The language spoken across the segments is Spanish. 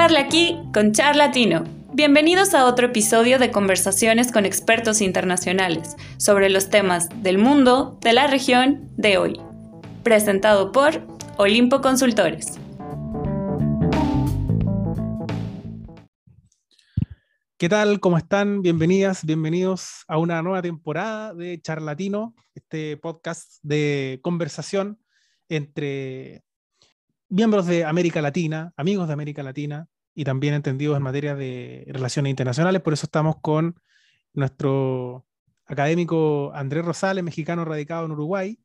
Charla aquí con Charlatino. Bienvenidos a otro episodio de conversaciones con expertos internacionales sobre los temas del mundo, de la región, de hoy. Presentado por Olimpo Consultores. ¿Qué tal? ¿Cómo están? Bienvenidas, bienvenidos a una nueva temporada de Charlatino, este podcast de conversación entre miembros de América Latina, amigos de América Latina y también entendidos en materia de relaciones internacionales. Por eso estamos con nuestro académico Andrés Rosales, mexicano radicado en Uruguay,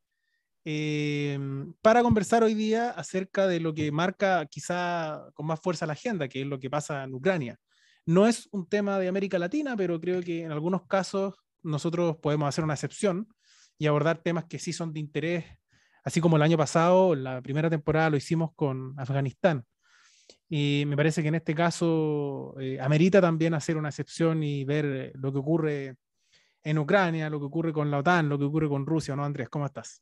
eh, para conversar hoy día acerca de lo que marca quizá con más fuerza la agenda, que es lo que pasa en Ucrania. No es un tema de América Latina, pero creo que en algunos casos nosotros podemos hacer una excepción y abordar temas que sí son de interés, así como el año pasado, la primera temporada lo hicimos con Afganistán. Y me parece que en este caso eh, amerita también hacer una excepción y ver eh, lo que ocurre en Ucrania, lo que ocurre con la OTAN, lo que ocurre con Rusia, ¿no, Andrés? ¿Cómo estás?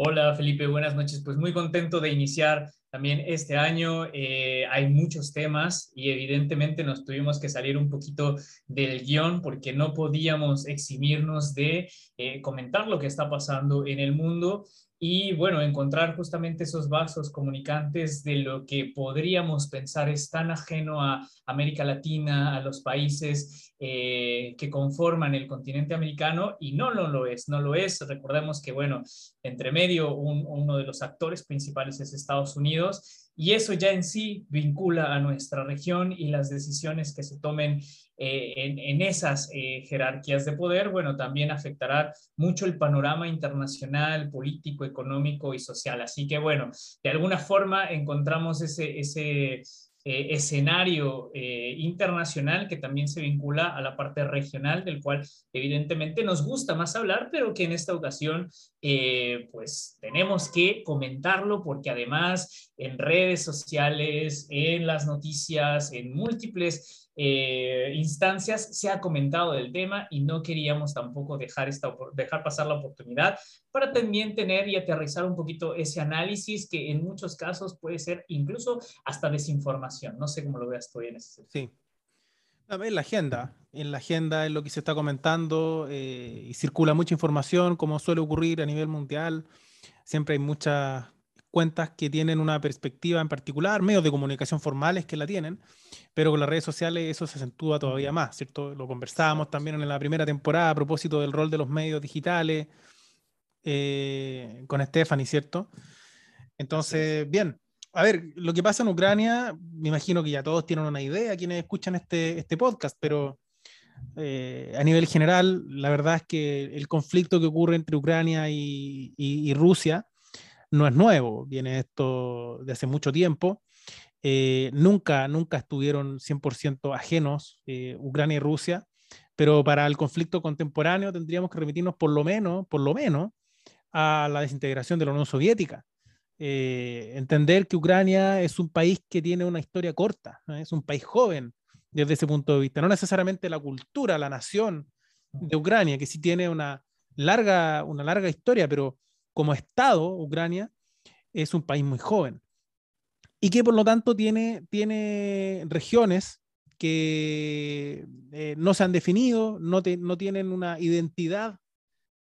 Hola Felipe, buenas noches. Pues muy contento de iniciar también este año. Eh, hay muchos temas y evidentemente nos tuvimos que salir un poquito del guion porque no podíamos eximirnos de eh, comentar lo que está pasando en el mundo y bueno, encontrar justamente esos vasos comunicantes de lo que podríamos pensar es tan ajeno a América Latina, a los países eh, que conforman el continente americano y no, no lo es, no lo es. Recordemos que bueno, entre medio uno de los actores principales es Estados Unidos y eso ya en sí vincula a nuestra región y las decisiones que se tomen eh, en, esas eh, jerarquías de poder, bueno, también afectará mucho el panorama internacional, político, económico y social. Así que, bueno, de alguna forma encontramos ese, ese eh, escenario eh, internacional que también se vincula a la parte regional, del cual evidentemente nos gusta más hablar, pero que en esta ocasión eh, pues tenemos que comentarlo porque además en redes sociales, en las noticias, en múltiples eh, instancias se ha comentado del tema y no queríamos tampoco dejar, esta, dejar pasar la oportunidad para también tener y aterrizar un poquito ese análisis que en muchos casos puede ser incluso hasta desinformación. No sé cómo lo veas tú en ese sentido. Sí. En la agenda, en la agenda es lo que se está comentando eh, y circula mucha información, como suele ocurrir a nivel mundial. Siempre hay muchas cuentas que tienen una perspectiva en particular, medios de comunicación formales que la tienen, pero con las redes sociales eso se acentúa todavía más, ¿cierto? Lo conversábamos también en la primera temporada a propósito del rol de los medios digitales eh, con Stephanie, ¿cierto? Entonces, bien, a ver, lo que pasa en Ucrania, me imagino que ya todos tienen una idea, quienes escuchan este, este podcast, pero eh, a nivel general, la verdad es que el conflicto que ocurre entre Ucrania y, y Rusia, no es nuevo, viene esto de hace mucho tiempo. Eh, nunca, nunca estuvieron 100% ajenos eh, Ucrania y Rusia, pero para el conflicto contemporáneo tendríamos que remitirnos por lo menos, por lo menos a la desintegración de la Unión Soviética. Eh, entender que Ucrania es un país que tiene una historia corta, es un país joven desde ese punto de vista, no necesariamente la cultura, la nación de Ucrania, que sí tiene una larga, una larga historia, pero como Estado, Ucrania es un país muy joven y que por lo tanto tiene, tiene regiones que eh, no se han definido, no, no tienen una identidad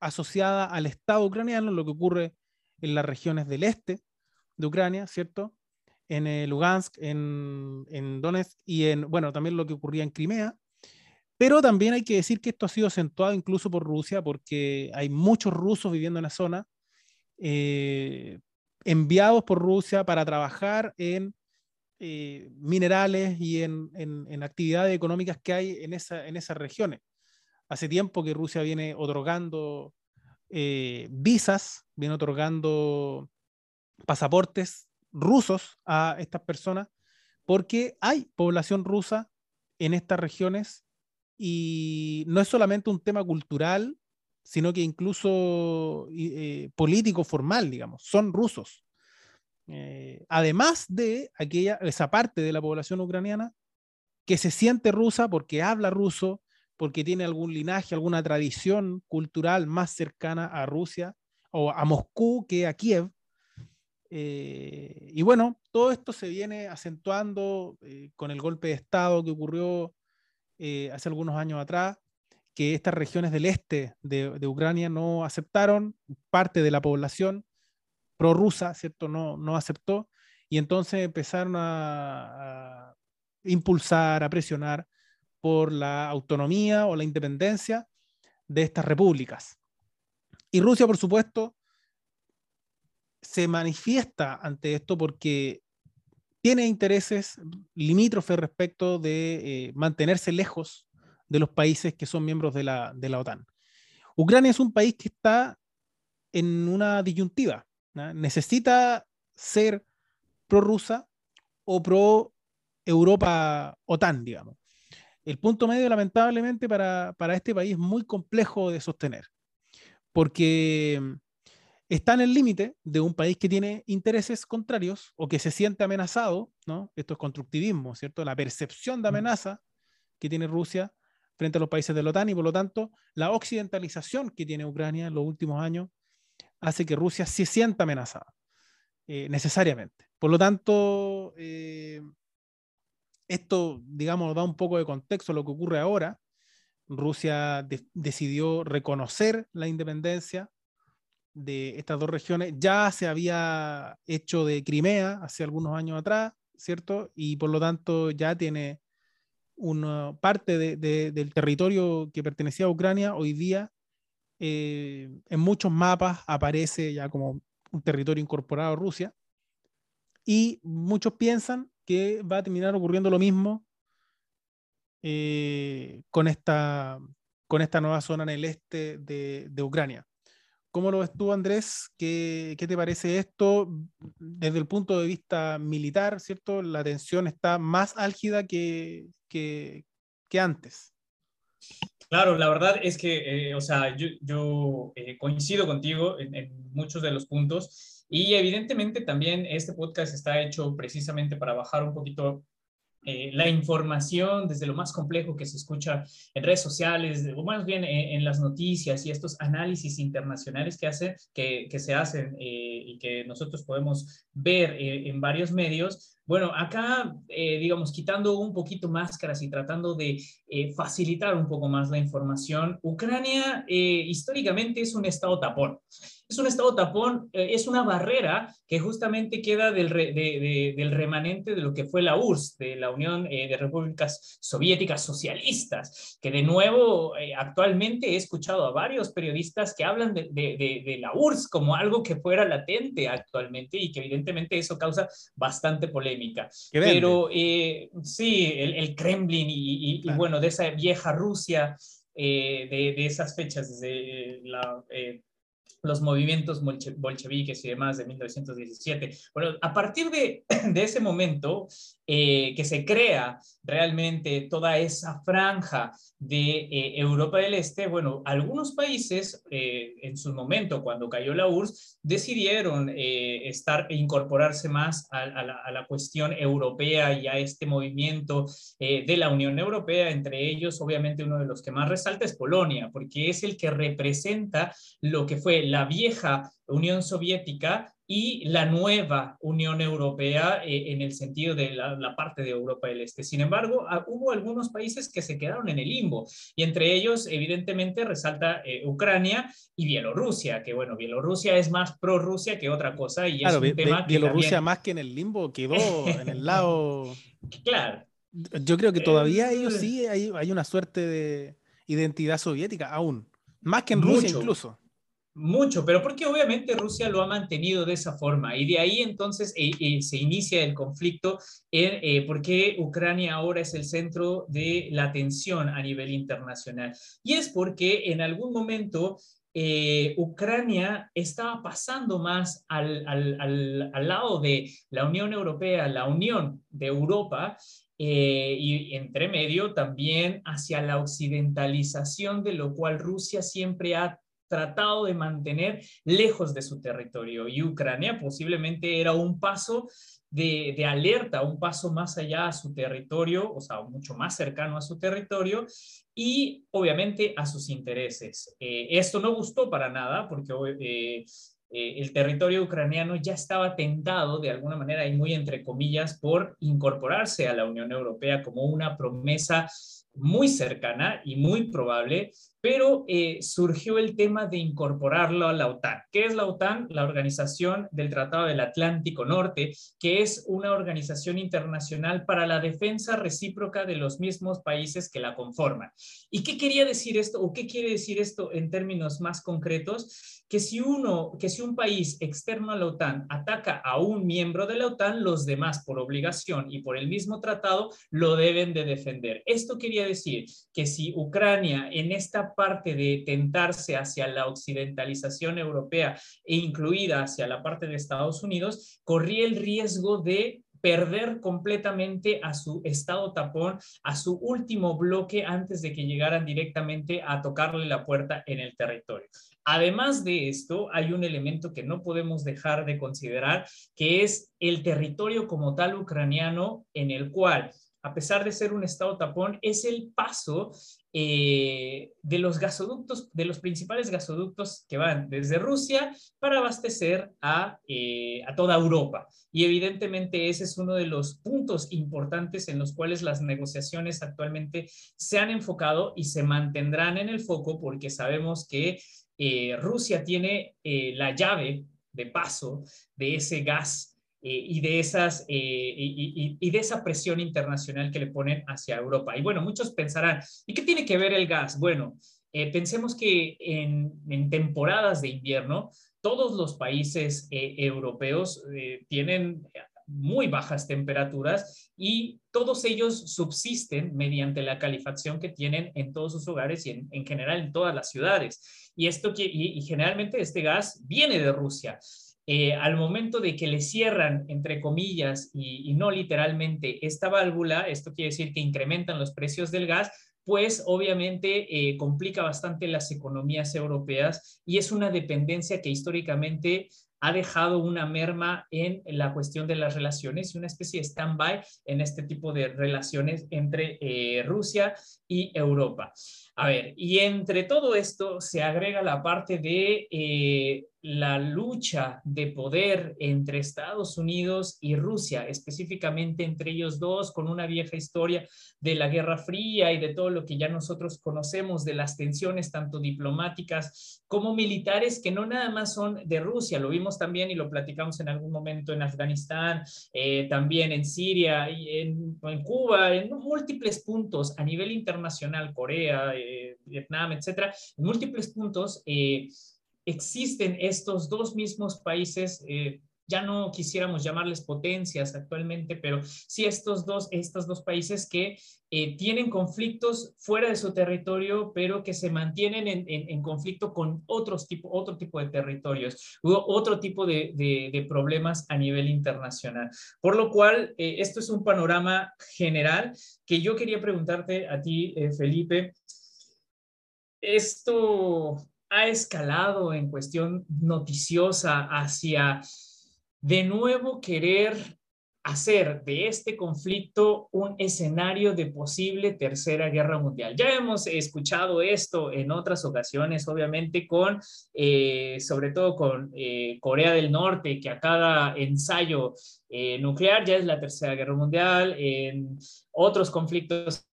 asociada al Estado ucraniano, lo que ocurre en las regiones del este de Ucrania, ¿cierto? En eh, Lugansk, en, en Donetsk y en, bueno, también lo que ocurría en Crimea. Pero también hay que decir que esto ha sido acentuado incluso por Rusia, porque hay muchos rusos viviendo en la zona eh, enviados por Rusia para trabajar en eh, minerales y en, actividades económicas que hay en, esa, en esas regiones. Hace tiempo que Rusia viene otorgando eh, visas, viene otorgando pasaportes rusos a estas personas, porque hay población rusa en estas regiones y no es solamente un tema cultural sino que incluso eh, político formal, digamos, son rusos. Eh, además de aquella, esa parte de la población ucraniana que se siente rusa porque habla ruso, porque tiene algún linaje, alguna tradición cultural más cercana a Rusia o a Moscú que a Kiev, y bueno, todo esto se viene acentuando con el golpe de Estado que ocurrió hace algunos años atrás, que estas regiones del este de, Ucrania no aceptaron, parte de la población prorrusa, ¿cierto? No, no aceptó, y entonces empezaron a, impulsar, a presionar por la autonomía o la independencia de estas repúblicas. Y Rusia, por supuesto, se manifiesta ante esto porque tiene intereses limítrofes respecto de eh, mantenerse lejos de los países que son miembros de la, de la OTAN. Ucrania es un país que está en una disyuntiva. Necesita ser pro-rusa o pro-Europa-OTAN, digamos. El punto medio, lamentablemente, para, para este país es muy complejo de sostener, porque está en el límite de un país que tiene intereses contrarios o que se siente amenazado, ¿no? Esto es constructivismo, ¿cierto? La percepción de amenaza que tiene Rusia frente a los países de la OTAN y por lo tanto la occidentalización que tiene Ucrania en los últimos años hace que Rusia se sienta amenazada eh, necesariamente. Por lo tanto, eh, esto, digamos, da un poco de contexto a lo que ocurre ahora. Rusia decidió reconocer la independencia de estas dos regiones. Ya se había hecho de Crimea hace algunos años atrás, ¿cierto? Y por lo tanto ya tiene una parte del territorio que pertenecía a Ucrania hoy día eh, en muchos mapas aparece ya como un territorio incorporado a Rusia y muchos piensan que va a terminar ocurriendo lo mismo eh, con, esta, con esta nueva zona en el este de, de Ucrania. ¿Cómo lo ves tú, Andrés? ¿Qué, ¿Qué, te parece esto desde el punto de vista militar, cierto? La tensión está más álgida que, que, antes. Claro, la verdad es que, eh, o sea, yo, eh, coincido contigo en, muchos de los puntos y evidentemente también este podcast está hecho precisamente para bajar un poquito eh, la información desde lo más complejo que se escucha en redes sociales, o más bien en, las noticias y estos análisis internacionales que, hace, que, se hacen eh, y que nosotros podemos ver eh, en varios medios, bueno, acá, digamos, quitando un poquito máscaras y tratando de facilitar un poco más la información, Ucrania históricamente es un estado tapón es un estado tapón, eh, es una barrera que justamente queda del, del, remanente de lo que fue la URSS, de la Unión eh, de Repúblicas Soviéticas Socialistas, que de nuevo eh, actualmente he escuchado a varios periodistas que hablan de, la URSS como algo que fuera latente actualmente y que evidentemente eso causa bastante polémica. Pero sí, el, Kremlin y, bueno, de esa vieja Rusia. de, esas fechas, desde la los movimientos bolcheviques y demás de 1917. Bueno, a partir de, de ese momento eh, que se crea realmente toda esa franja de eh, Europa del Este, bueno, algunos países eh, en su momento, cuando cayó la URSS, decidieron estar e incorporarse más a, la, a, la, cuestión europea y a este movimiento de la Unión Europea. Entre ellos, obviamente, uno de los que más resalta es Polonia, porque es el que representa lo que fue la vieja Unión Soviética y la nueva Unión Europea eh, en el sentido de la, parte de Europa del Este. Sin embargo, ah, hubo algunos países que se quedaron en el limbo y entre ellos, evidentemente, resalta eh, Ucrania y Bielorrusia, que bueno, Bielorrusia es más pro-Rusia que otra cosa y claro, es un tema Bielorrusia más que en el limbo quedó en el lado... Claro. Yo creo que todavía ellos sí hay, hay una suerte de identidad soviética aún, más que en Rusia incluso. Mucho, pero porque obviamente Rusia lo ha mantenido de esa forma y de ahí entonces eh, eh, se inicia el conflicto en eh, por qué Ucrania ahora es el centro de la atención a nivel internacional. Y es porque en algún momento Ucrania estaba pasando más al, al, al, lado de la Unión Europea, la Unión de Europa, y entre medio también hacia la occidentalización, de lo cual Rusia siempre ha tratado de mantener lejos de su territorio. Y Ucrania posiblemente era un paso de, alerta, un paso más allá a su territorio, o sea, mucho más cercano a su territorio y obviamente a sus intereses. Eh, esto no gustó para nada porque eh, eh, el territorio ucraniano ya estaba tentado de alguna manera y muy entre comillas por incorporarse a la Unión Europea como una promesa muy cercana y muy probable pero eh, surgió el tema de incorporarlo a la OTAN. ¿Qué es la OTAN? La Organización del Tratado del Atlántico Norte, que es una organización internacional para la defensa recíproca de los mismos países que la conforman. ¿Y qué quería decir esto o qué quiere decir esto en términos más concretos? Que si uno, que si un país externo a la OTAN ataca a un miembro de la OTAN, los demás por obligación y por el mismo tratado lo deben de defender. Esto quería decir que si Ucrania en esta parte de tentarse hacia la occidentalización europea e incluida hacia la parte de Estados Unidos, corría el riesgo de perder completamente a su estado tapón, a su último bloque antes de que llegaran directamente a tocarle la puerta en el territorio. Además de esto, hay un elemento que no podemos dejar de considerar, que es el territorio como tal ucraniano en el cual a pesar de ser un estado tapón, es el paso eh, de los gasoductos, de los principales gasoductos que van desde Rusia para abastecer a, eh, a toda Europa. Y evidentemente ese es uno de los puntos importantes en los cuales las negociaciones actualmente se han enfocado y se mantendrán en el foco porque sabemos que eh, Rusia tiene la llave de paso de ese gas y, de esas, eh, y, de esa presión internacional que le ponen hacia Europa. Y bueno, muchos pensarán, ¿y qué tiene que ver el gas? Bueno, eh, pensemos que en, temporadas de invierno, todos los países europeos tienen muy bajas temperaturas y todos ellos subsisten mediante la calefacción que tienen en todos sus hogares y en, en general en todas las ciudades. Y, esto que, y generalmente este gas viene de Rusia. Eh, al momento de que le cierran, entre comillas, y, no literalmente, esta válvula, esto quiere decir que incrementan los precios del gas, pues obviamente eh, complica bastante las economías europeas y es una dependencia que históricamente ha dejado una merma en la cuestión de las relaciones y una especie de stand-by en este tipo de relaciones entre eh, Rusia y Europa. A ver, y entre todo esto se agrega la parte de la lucha de poder entre Estados Unidos y Rusia, específicamente entre ellos dos, con una vieja historia de la Guerra Fría y de todo lo que ya nosotros conocemos de las tensiones tanto diplomáticas como militares, que no nada más son de Rusia, lo vimos también y lo platicamos en algún momento en Afganistán, eh, también en Siria, y en, en Cuba, en múltiples puntos a nivel internacional, Corea. Eh, Vietnam, etcétera, en múltiples puntos eh, existen estos dos mismos países. Eh, ya no quisiéramos llamarles potencias actualmente, pero sí estos dos, estos dos países que eh, tienen conflictos fuera de su territorio, pero que se mantienen en, conflicto con otros tipo, otro tipo de territorios, otro tipo de, de, problemas a nivel internacional. Por lo cual, esto es un panorama general que yo quería preguntarte a ti, Felipe, esto ha escalado en cuestión noticiosa hacia de nuevo querer hacer de este conflicto un escenario de posible tercera guerra mundial. Ya hemos escuchado esto en otras ocasiones, obviamente con, eh, sobre todo con eh, Corea del Norte, que a cada ensayo eh, nuclear ya es la tercera guerra mundial, en otros conflictos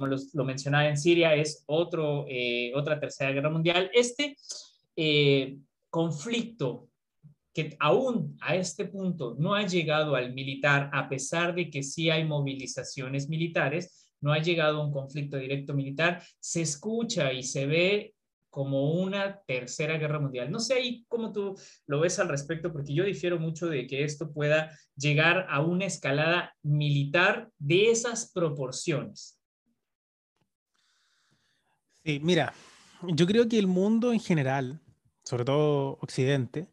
como lo mencionaba en Siria, es otro, eh, otra tercera guerra mundial. Este eh, conflicto que aún a este punto no ha llegado al militar, a pesar de que sí hay movilizaciones militares, no ha llegado a un conflicto directo militar, se escucha y se ve como una tercera guerra mundial. No sé ahí cómo tú lo ves al respecto, porque yo difiero mucho de que esto pueda llegar a una escalada militar de esas proporciones. Sí, mira, yo creo que el mundo en general, sobre todo Occidente,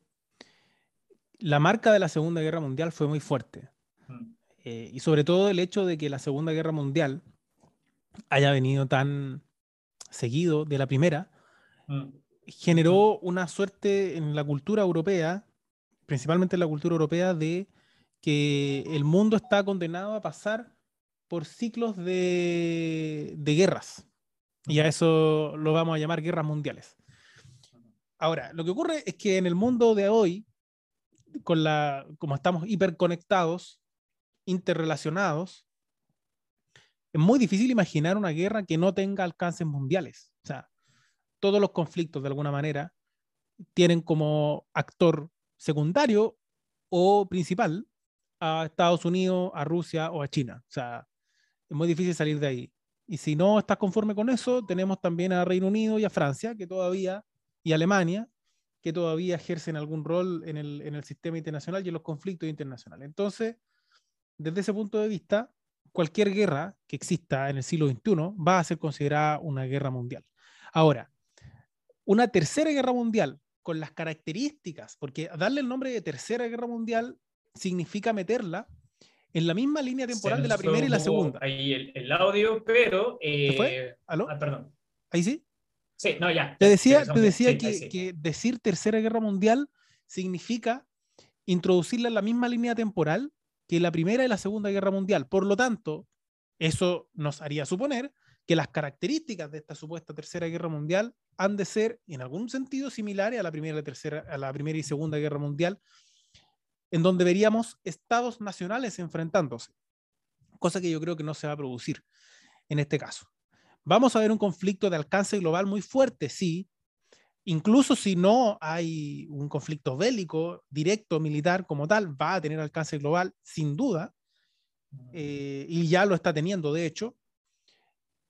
la marca de la Segunda Guerra Mundial fue muy fuerte. Mm. Eh, y sobre todo el hecho de que la Segunda Guerra Mundial haya venido tan seguido de la primera, mm. generó una suerte en la cultura europea, principalmente en la cultura europea, de que el mundo está condenado a pasar por ciclos de guerras. Y a eso lo vamos a llamar guerras mundiales. Ahora, lo que ocurre es que en el mundo de hoy, con la, como estamos hiperconectados, interrelacionados, es muy difícil imaginar una guerra que no tenga alcances mundiales. O sea, todos los conflictos, de alguna manera, tienen como actor secundario o principal a Estados Unidos, a Rusia o a China. O sea, es muy difícil salir de ahí. Y si no estás conforme con eso, tenemos también a Reino Unido y a Francia, que todavía, y Alemania, que todavía ejercen algún rol en el, sistema internacional y en los conflictos internacionales. Entonces, desde ese punto de vista, cualquier guerra que exista en el siglo XXI va a ser considerada una guerra mundial. Ahora, una tercera guerra mundial con las características, porque darle el nombre de tercera guerra mundial significa meterla en la misma línea temporal de la primera y la segunda. Ahí el, audio, pero... Eh, ¿Aló? Ah, perdón. ¿Ahí sí? Sí, no, ya. Te decía, te decía que, que, decir tercera guerra mundial significa introducirla en la misma línea temporal que la primera y la segunda guerra mundial. Por lo tanto, eso nos haría suponer que las características de esta supuesta tercera guerra mundial han de ser en algún sentido similares a la primera y, tercera, a la primera y segunda guerra mundial, en donde veríamos estados nacionales enfrentándose, cosa que yo creo que no se va a producir en este caso. Vamos a ver un conflicto de alcance global muy fuerte, sí, incluso si no hay un conflicto bélico directo, militar como tal, va a tener alcance global sin duda, eh, y ya lo está teniendo de hecho,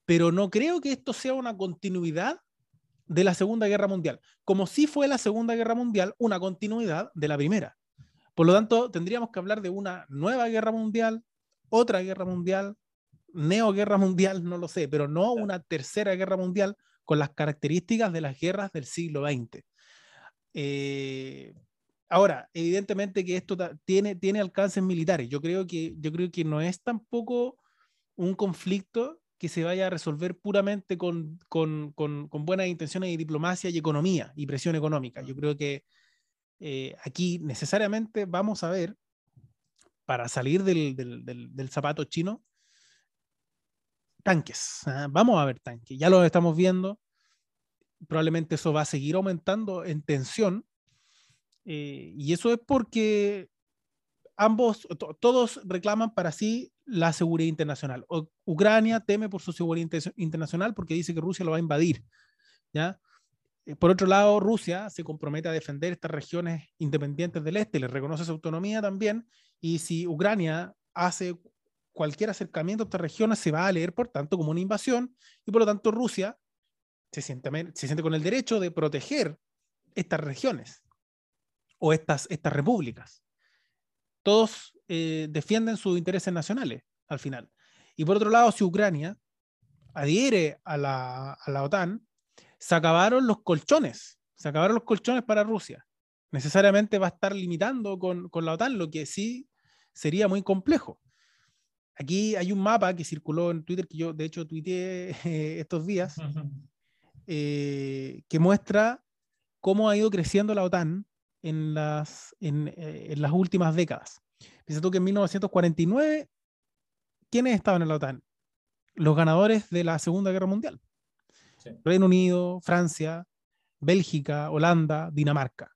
pero no creo que esto sea una continuidad de la Segunda Guerra Mundial, como si fue la Segunda Guerra Mundial una continuidad de la Primera. Por lo tanto, tendríamos que hablar de una nueva guerra mundial, otra guerra mundial, neoguerra mundial, no lo sé, pero no una tercera guerra mundial con las características de las guerras del siglo XX. Eh, ahora, evidentemente que esto tiene, tiene alcances militares. Yo creo, que, yo creo que no es tampoco un conflicto que se vaya a resolver puramente con, con, con, con buenas intenciones y diplomacia y economía y presión económica. Yo creo que eh, aquí necesariamente vamos a ver, para salir del, del, zapato chino, tanques. ¿ah? Vamos a ver tanques. Ya lo estamos viendo. Probablemente eso va a seguir aumentando en tensión. Eh, y eso es porque ambos, todos reclaman para sí la seguridad internacional. Ucrania teme por su seguridad internacional porque dice que Rusia lo va a invadir. ¿ya? Eh, por otro lado, Rusia se compromete a defender estas regiones independientes del este, le reconoce su autonomía también, y si Ucrania hace cualquier acercamiento a estas regiones, se va a leer, por tanto, como una invasión, y por lo tanto Rusia se siente, se siente con el derecho de proteger estas regiones o estas, estas repúblicas. Todos eh, defienden sus intereses nacionales al final. Y por otro lado, si Ucrania adhiere a la, a la OTAN, se acabaron los colchones, se acabaron los colchones para Rusia. Necesariamente va a estar limitando con, con la OTAN, lo que sí sería muy complejo. Aquí hay un mapa que circuló en Twitter, que yo de hecho tuiteé eh, estos días, eh, que muestra cómo ha ido creciendo la OTAN en las, en, eh, en las últimas décadas. Piensa tú que en 1949, ¿quiénes estaban en la OTAN? Los ganadores de la Segunda Guerra Mundial. Reino Unido, Francia, Bélgica, Holanda, Dinamarca.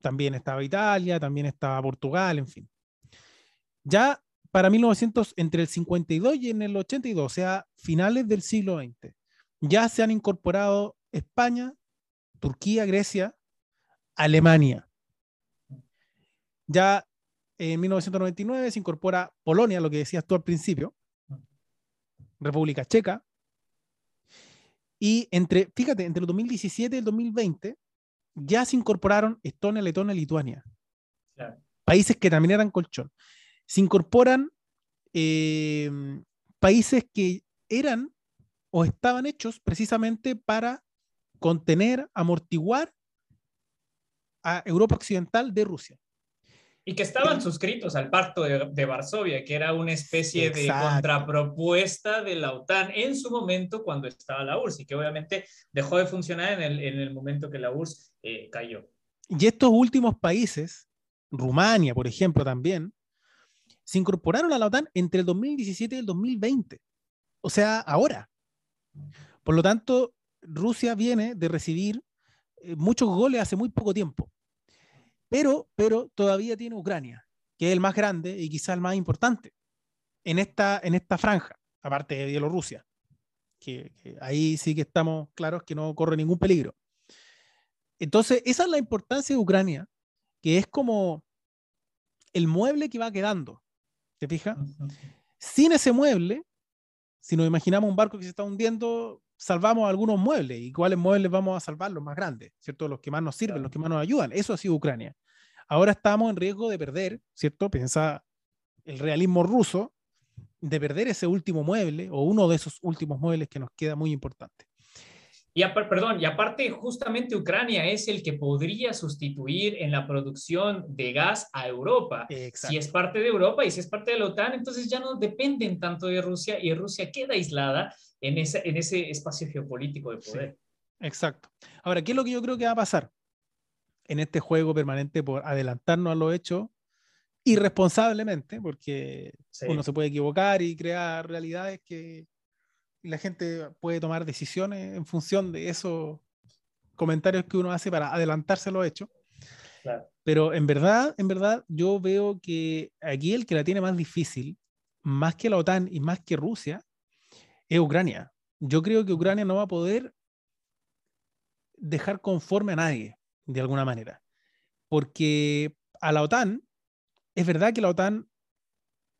También estaba Italia, también estaba Portugal, en fin. Ya para 1900, entre el 52 y en el 82, o sea, finales del siglo XX, ya se han incorporado España, Turquía, Grecia, Alemania. Ya en 1999 se incorpora Polonia, lo que decías tú al principio, República Checa, y entre, fíjate, entre el 2017 y el 2020 ya se incorporaron Estonia, Letonia y Lituania. Países que también eran colchón. Se incorporan eh, países que eran o estaban hechos precisamente para contener, amortiguar a Europa Occidental de Rusia. Y que estaban suscritos al Pacto de, Varsovia, que era una especie de contrapropuesta de la OTAN en su momento cuando estaba la URSS, y que obviamente dejó de funcionar en el, en el momento que la URSS eh, cayó. Y estos últimos países, Rumania, por ejemplo, también, se incorporaron a la OTAN entre el 2017 y el 2020. O sea, ahora. Por lo tanto, Rusia viene de recibir eh, muchos goles hace muy poco tiempo. Pero, pero todavía tiene Ucrania, que es el más grande y quizás el más importante en esta, en esta franja, aparte de Bielorrusia. Que, que, ahí sí que estamos claros que no corre ningún peligro. Entonces, esa es la importancia de Ucrania, que es como el mueble que va quedando. ¿Te fijas? Sin ese mueble, si nos imaginamos un barco que se está hundiendo, salvamos algunos muebles. ¿Y cuáles muebles vamos a salvar? Los más grandes, ¿cierto? Los que más nos sirven, los que más nos ayudan. Eso ha sido Ucrania. Ahora estamos en riesgo de perder, ¿cierto? Piensa el realismo ruso, de perder ese último mueble o uno de esos últimos muebles que nos queda muy importante. Y, perdón, y aparte, justamente Ucrania es el que podría sustituir en la producción de gas a Europa. Exacto. Si es parte de Europa y si es parte de la OTAN, entonces ya no dependen tanto de Rusia y Rusia queda aislada en ese, en ese espacio geopolítico de poder. Sí, exacto. Ahora, ¿qué es lo que yo creo que va a pasar en este juego permanente por adelantarnos a lo hecho irresponsablemente? Porque sí. uno se puede equivocar y crear realidades que la gente puede tomar decisiones en función de esos comentarios que uno hace para adelantarse a lo hecho. Claro. Pero en verdad, en verdad, yo veo que aquí el que la tiene más difícil, más que la OTAN y más que Rusia, es Ucrania. Yo creo que Ucrania no va a poder dejar conforme a nadie, de alguna manera. Porque a la OTAN, es verdad que la OTAN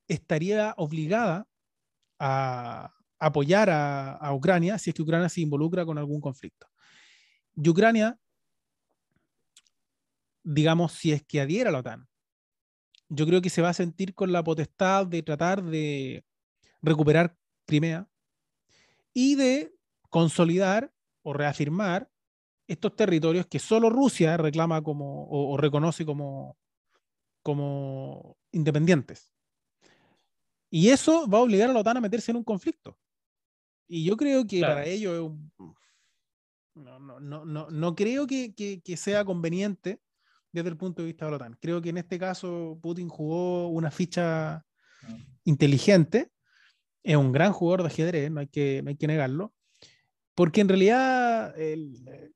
estaría obligada a, apoyar a, Ucrania si es que Ucrania se involucra con algún conflicto. Y Ucrania, digamos, si es que adhiera a la OTAN, yo creo que se va a sentir con la potestad de tratar de recuperar Crimea y de consolidar o reafirmar estos territorios que solo Rusia reclama como o, o reconoce como, como independientes. Y eso va a obligar a la OTAN a meterse en un conflicto. Y yo creo que claro. para ello no, no, no, no, no creo que, que, que, sea conveniente desde el punto de vista de la OTAN. Creo que en este caso Putin jugó una ficha inteligente. Es un gran jugador de ajedrez, no hay que, no hay que negarlo. Porque en realidad el,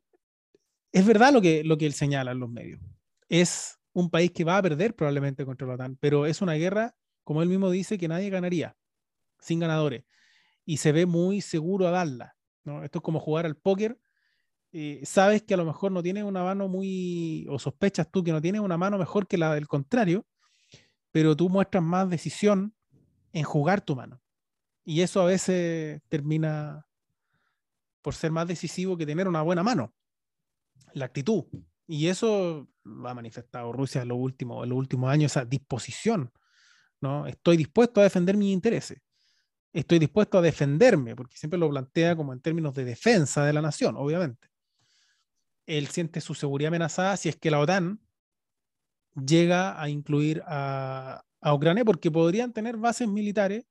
es verdad lo que, lo que él señala en los medios. Es un país que va a perder probablemente contra la OTAN, pero es una guerra, como él mismo dice, que nadie ganaría, sin ganadores y se ve muy seguro a darla. ¿no? Esto es como jugar al póker. Eh, sabes que a lo mejor no tiene una mano muy, o sospechas tú que no tiene una mano mejor que la del contrario, pero tú muestras más decisión en jugar tu mano. Y eso a veces termina por ser más decisivo que tener una buena mano, la actitud. Y eso lo ha manifestado Rusia en los últimos, en los últimos años, esa disposición. ¿no? Estoy dispuesto a defender mis intereses estoy dispuesto a defenderme, porque siempre lo plantea como en términos de defensa de la nación, obviamente. Él siente su seguridad amenazada si es que la OTAN llega a incluir a, Ucrania, porque podrían tener bases militares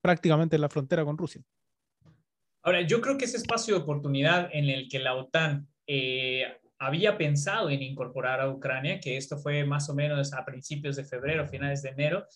prácticamente en la frontera con Rusia. Ahora, yo creo que ese espacio de oportunidad en el que la OTAN eh, había pensado en incorporar a Ucrania, que esto fue más o menos a principios de febrero, finales de enero,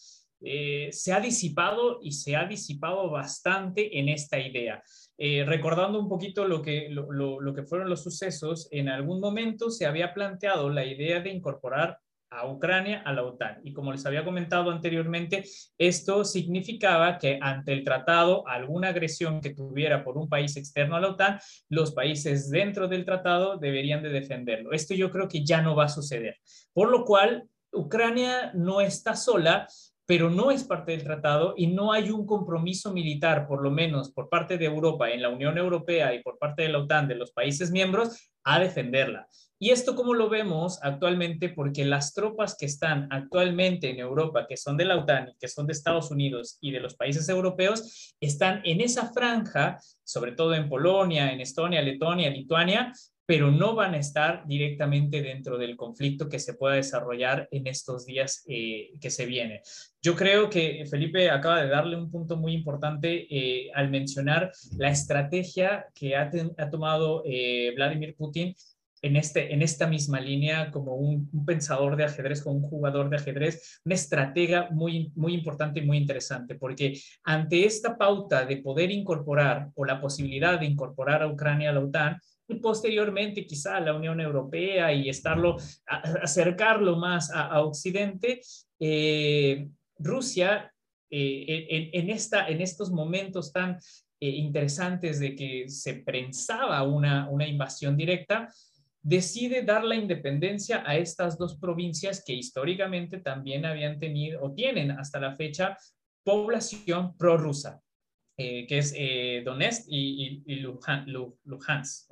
eh, se ha disipado y se ha disipado bastante en esta idea. Eh, recordando un poquito lo que, lo, que fueron los sucesos, en algún momento se había planteado la idea de incorporar a Ucrania a la OTAN. Y como les había comentado anteriormente, esto significaba que ante el tratado, alguna agresión que tuviera por un país externo a la OTAN, los países dentro del tratado deberían de defenderlo. Esto yo creo que ya no va a suceder. Por lo cual, Ucrania no está sola pero no es parte del tratado y no hay un compromiso militar, por lo menos por parte de Europa, en la Unión Europea y por parte de la OTAN, de los países miembros, a defenderla. Y esto como lo vemos actualmente, porque las tropas que están actualmente en Europa, que son de la OTAN y que son de Estados Unidos y de los países europeos, están en esa franja, sobre todo en Polonia, en Estonia, Letonia, Lituania, pero no van a estar directamente dentro del conflicto que se pueda desarrollar en estos días eh, que se viene. Yo creo que Felipe acaba de darle un punto muy importante eh, al mencionar la estrategia que ha, tomado eh, Vladimir Putin en, este, en esta misma línea como un, pensador de ajedrez, como un jugador de ajedrez, una estratega muy, muy importante y muy interesante, porque ante esta pauta de poder incorporar o la posibilidad de incorporar a Ucrania a la OTAN, y posteriormente quizá a la Unión Europea y estarlo, acercarlo más a, Occidente, eh, Rusia eh, en, esta, en estos momentos tan eh, interesantes de que se prensaba una, una invasión directa, decide dar la independencia a estas dos provincias que históricamente también habían tenido o tienen hasta la fecha población prorrusa, eh, que es eh, Donetsk y, Luhansk,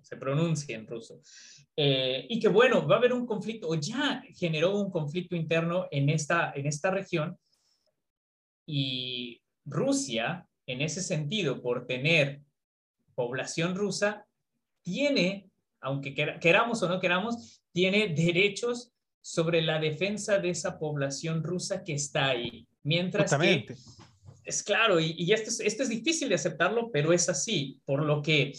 se pronuncia en ruso. Eh, y que bueno, va a haber un conflicto, o ya generó un conflicto interno en esta, en esta región, y Rusia, en ese sentido, por tener población rusa, tiene aunque queramos o no queramos, tiene derechos sobre la defensa de esa población rusa que está ahí. Mientras que es claro, y, esto, es, esto, es, difícil de aceptarlo, pero es así, por lo que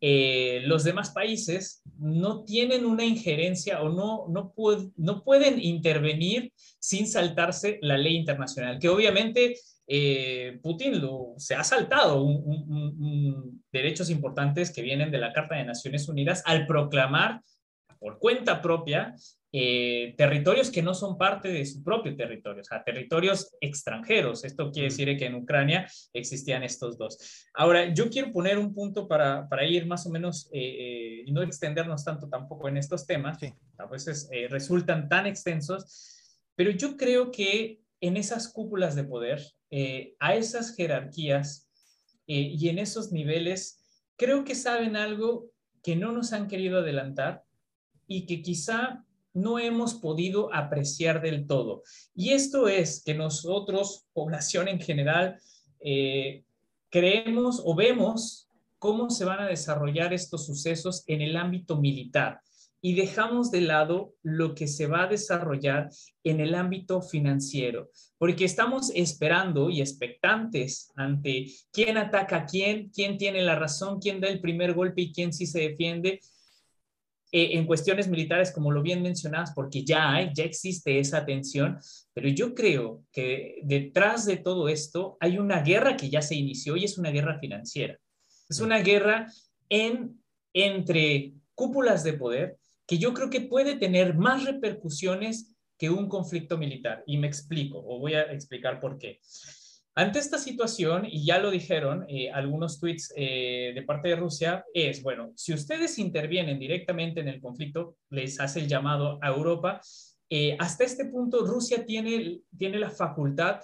eh, los demás países no tienen una injerencia o no, no, no pueden intervenir sin saltarse la ley internacional, que obviamente eh, Putin se ha saltado derechos importantes que vienen de la Carta de Naciones Unidas al proclamar por cuenta propia eh, territorios que no son parte de su propio territorio, o sea, territorios extranjeros. Esto quiere decir que en Ucrania existían estos dos. Ahora, yo quiero poner un punto para, ir más o menos eh, y no extendernos tanto tampoco en estos temas, a veces resultan tan extensos, pero yo creo que en esas cúpulas de poder, eh, a esas jerarquías eh, y en esos niveles, creo que saben algo que no nos han querido adelantar y que quizá no hemos podido apreciar del todo. Y esto es que nosotros, población en general, eh, creemos o vemos cómo se van a desarrollar estos sucesos en el ámbito militar y dejamos de lado lo que se va a desarrollar en el ámbito financiero, porque estamos esperando y expectantes ante quién ataca a quién, quién tiene la razón, quién da el primer golpe y quién sí se defiende. Eh, en cuestiones militares, como lo bien mencionabas, porque ya hay, ya existe esa tensión, pero yo creo que detrás de todo esto hay una guerra que ya se inició y es una guerra financiera. Es una guerra en, entre cúpulas de poder que yo creo que puede tener más repercusiones que un conflicto militar. Y me explico, o voy a explicar por qué. Ante esta situación, y ya lo dijeron eh, algunos tweets eh, de parte de Rusia, es, bueno, si ustedes intervienen directamente en el conflicto, les hace el llamado a Europa, eh, hasta este punto Rusia tiene, tiene la facultad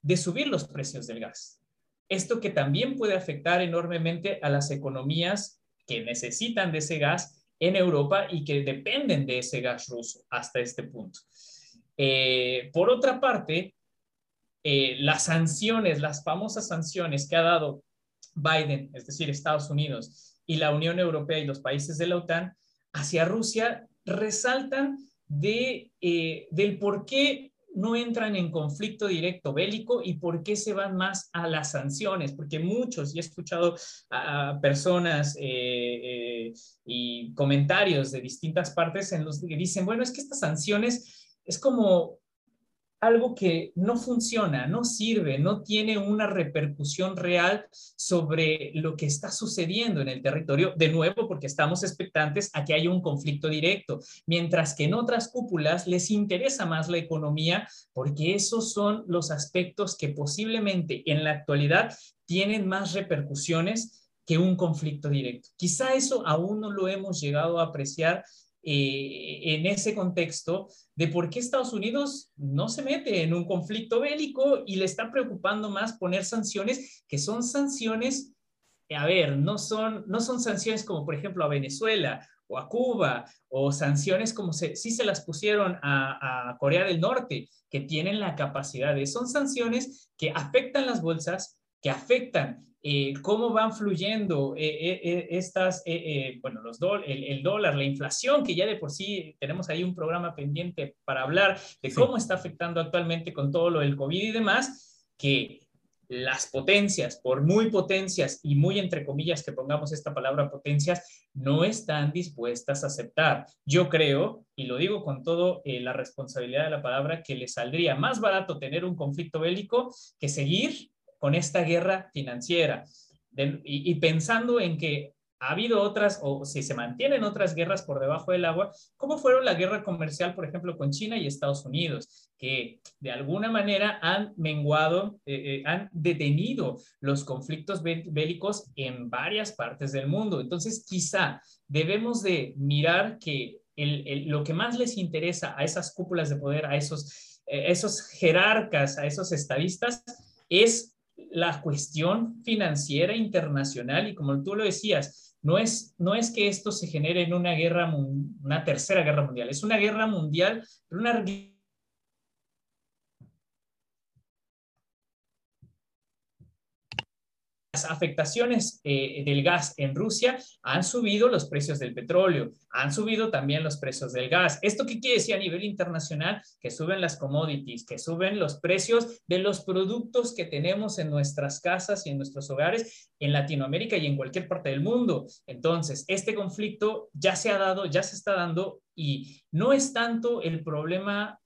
de subir los precios del gas. Esto que también puede afectar enormemente a las economías que necesitan de ese gas en Europa y que dependen de ese gas ruso hasta este punto. Por otra parte, eh, las sanciones, las famosas sanciones que ha dado Biden, es decir, Estados Unidos y la Unión Europea y los países de la OTAN hacia Rusia, resaltan eh, del por qué no entran en conflicto directo bélico y por qué se van más a las sanciones, porque muchos, y he escuchado a personas eh, y comentarios de distintas partes en los que dicen, bueno, es que estas sanciones es como algo que no funciona, no sirve, no tiene una repercusión real sobre lo que está sucediendo en el territorio, de nuevo porque estamos expectantes a que haya un conflicto directo, mientras que en otras cúpulas les interesa más la economía porque esos son los aspectos que posiblemente en la actualidad tienen más repercusiones que un conflicto directo. Quizá eso aún no lo hemos llegado a apreciar eh, en ese contexto de por qué Estados Unidos no se mete en un conflicto bélico y le está preocupando más poner sanciones que son sanciones, a ver, no son, no son sanciones como por ejemplo a Venezuela o a Cuba o sanciones como se, sí se las pusieron a, a Corea del Norte, que tienen la capacidad de, son sanciones que afectan las bolsas, que afectan eh, cómo van fluyendo eh, eh, estas, bueno, los el, dólar, la inflación, que ya de por sí tenemos ahí un programa pendiente para hablar de cómo está afectando actualmente con todo lo del COVID y demás, que las potencias, por muy potencias y muy entre comillas que pongamos esta palabra potencias, no están dispuestas a aceptar. Yo creo, y lo digo con todo eh, la responsabilidad de la palabra, que le saldría más barato tener un conflicto bélico que seguir con esta guerra financiera. y pensando en que ha habido otras, o si se mantienen otras guerras por debajo del agua, como fueron la guerra comercial, por ejemplo, con China y Estados Unidos, que de alguna manera han menguado, eh, eh, han detenido los conflictos bélicos en varias partes del mundo. Entonces, quizá debemos de mirar que lo que más les interesa a esas cúpulas de poder, a esos, eh, esos jerarcas, a esos estadistas, es la cuestión financiera internacional y como tú lo decías, no es, no es que esto se genere en una guerra, una tercera guerra mundial, es una guerra mundial, pero una las afectaciones eh, del gas en Rusia han subido los precios del petróleo, han subido también los precios del gas. ¿Esto qué quiere decir a nivel internacional? Que suben las commodities, que suben los precios de los productos que tenemos en nuestras casas y en nuestros hogares en Latinoamérica y en cualquier parte del mundo. Entonces, este conflicto ya se ha dado, ya se está dando y no es tanto el problema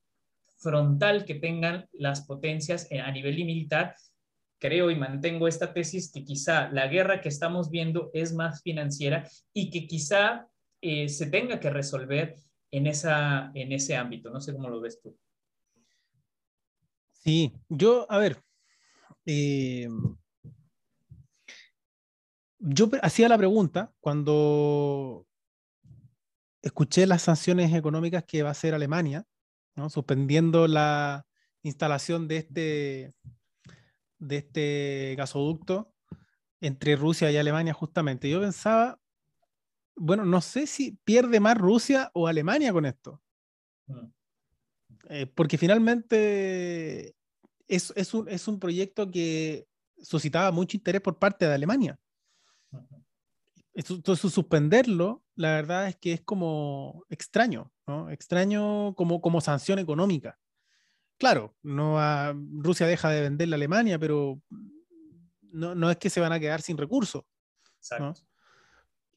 frontal que tengan las potencias a nivel militar, creo y mantengo esta tesis que quizá la guerra que estamos viendo es más financiera y que quizá eh, se tenga que resolver en, esa, en ese ámbito. No sé cómo lo ves tú. Sí, yo, a ver, eh, yo hacía la pregunta cuando escuché las sanciones económicas que va a hacer Alemania, ¿no? suspendiendo la instalación de este de este gasoducto entre Rusia y Alemania justamente. Yo pensaba, bueno, no sé si pierde más Rusia o Alemania con esto. Mm. Eh, porque finalmente es, es, un, es, un, proyecto que suscitaba mucho interés por parte de Alemania. Entonces, suspenderlo, la verdad es que es como extraño, ¿no? Extraño como, como sanción económica claro, no Rusia deja de venderle a Alemania, pero no, es que se van a quedar sin recursos.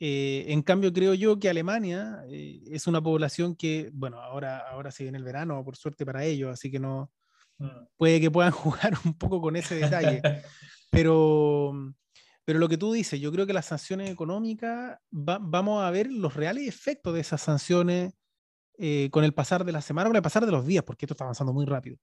Eh, en cambio, creo yo que Alemania eh, es una población que, bueno, ahora, ahora se viene el verano, por suerte para ellos, así que no mm. puede que puedan jugar un poco con ese detalle. pero, pero lo que tú dices, yo creo que las sanciones económicas, vamos a ver los reales efectos de esas sanciones eh, con el pasar de la semana, con el pasar de los días, porque esto está avanzando muy rápido.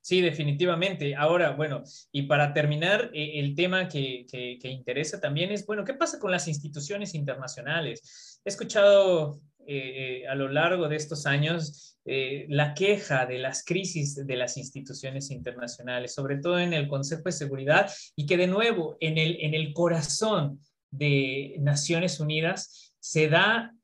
Sí, definitivamente. Ahora, bueno, y para terminar, eh, el tema que, que, interesa también es, bueno, ¿qué pasa con las instituciones internacionales? He escuchado eh, a lo largo de estos años la queja de las crisis de las instituciones internacionales, sobre todo en el Consejo de Seguridad, y que de nuevo, en el, en el corazón de Naciones Unidas se da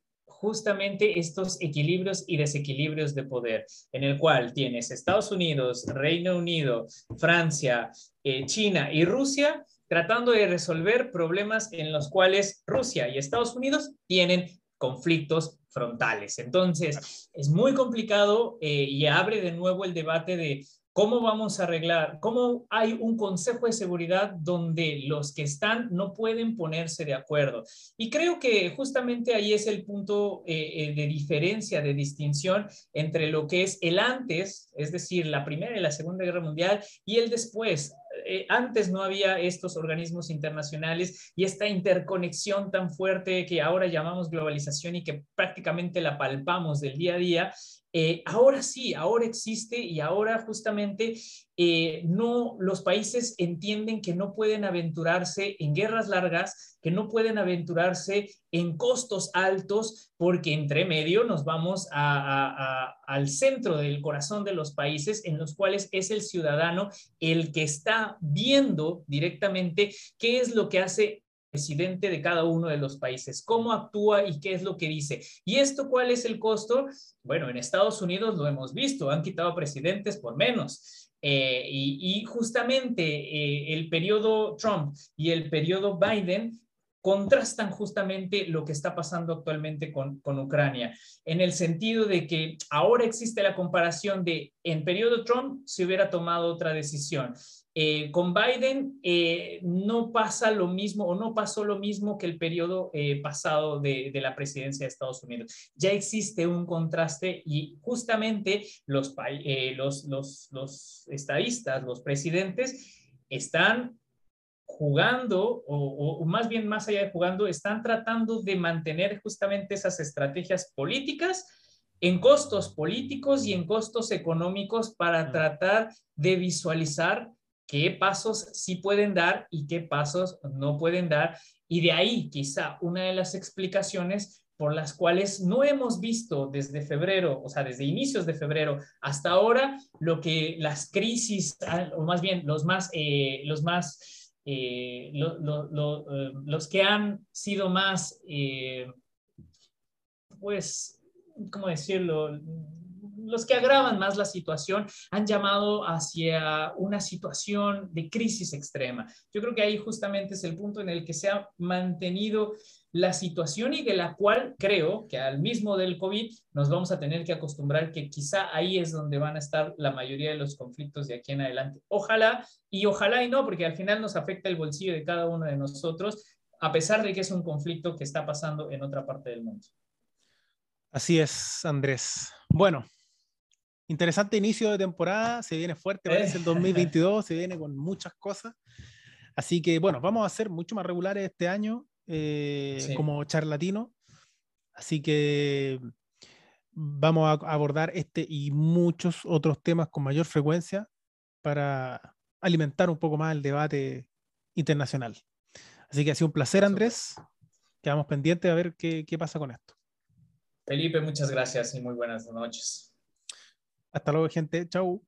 justamente estos equilibrios y desequilibrios de poder, en el cual tienes Estados Unidos, Reino Unido, Francia, eh, China y Rusia tratando de resolver problemas en los cuales Rusia y Estados Unidos tienen conflictos frontales. Entonces, es muy complicado eh, y abre de nuevo el debate de ¿Cómo vamos a arreglar? ¿Cómo hay un consejo de seguridad donde los que están no pueden ponerse de acuerdo? Y creo que justamente ahí es el punto eh, eh, de diferencia, de distinción entre lo que es el antes, es decir, la Primera y la Segunda Guerra Mundial, y el después. Eh, antes no había estos organismos internacionales y esta interconexión tan fuerte que ahora llamamos globalización y que prácticamente la palpamos del día a día. Eh, ahora sí, ahora existe y ahora justamente eh, no, los países entienden que no pueden aventurarse en guerras largas, que no pueden aventurarse en costos altos, porque entre medio nos vamos al centro del corazón de los países en los cuales es el ciudadano el que está viendo directamente qué es lo que hace presidente de cada uno de los países, cómo actúa y qué es lo que dice. ¿Y esto cuál es el costo? Bueno, en Estados Unidos lo hemos visto, han quitado presidentes por menos. Eh, y, justamente eh, el periodo Trump y el periodo Biden contrastan justamente lo que está pasando actualmente con, Ucrania, en el sentido de que ahora existe la comparación de en periodo Trump se hubiera tomado otra decisión. Eh, con Biden eh, no pasa lo mismo o no pasó lo mismo que el periodo eh, pasado de, la presidencia de Estados Unidos. Ya existe un contraste y justamente los estadistas, los presidentes, están jugando, o, más bien más allá de jugando, están tratando de mantener justamente esas estrategias políticas en costos políticos y en costos económicos para tratar de visualizar qué pasos sí pueden dar y qué pasos no pueden dar. Y de ahí quizá una de las explicaciones por las cuales no hemos visto desde febrero, o sea, desde inicios de febrero hasta ahora, lo que las crisis, ah, o más bien los más, eh, los más eh, eh, los que han sido más, eh, pues, ¿cómo decirlo? Los que agravan más la situación han llamado hacia una situación de crisis extrema. Yo creo que ahí justamente es el punto en el que se ha mantenido la situación y de la cual creo que al mismo del COVID nos vamos a tener que acostumbrar que quizá ahí es donde van a estar la mayoría de los conflictos de aquí en adelante. Ojalá y ojalá y no, porque al final nos afecta el bolsillo de cada uno de nosotros, a pesar de que es un conflicto que está pasando en otra parte del mundo. Así es, Andrés. Bueno, interesante inicio de temporada, se viene fuerte, parece el 2022, se viene con muchas cosas. Así que bueno, vamos a ser mucho más regulares este año eh, como charlatino. Así que vamos a abordar este y muchos otros temas con mayor frecuencia para alimentar un poco más el debate internacional. Así que ha sido un placer, Andrés. Quedamos pendientes a ver qué, qué pasa con esto. Felipe, muchas gracias y muy buenas noches. Hasta luego, gente. Chau.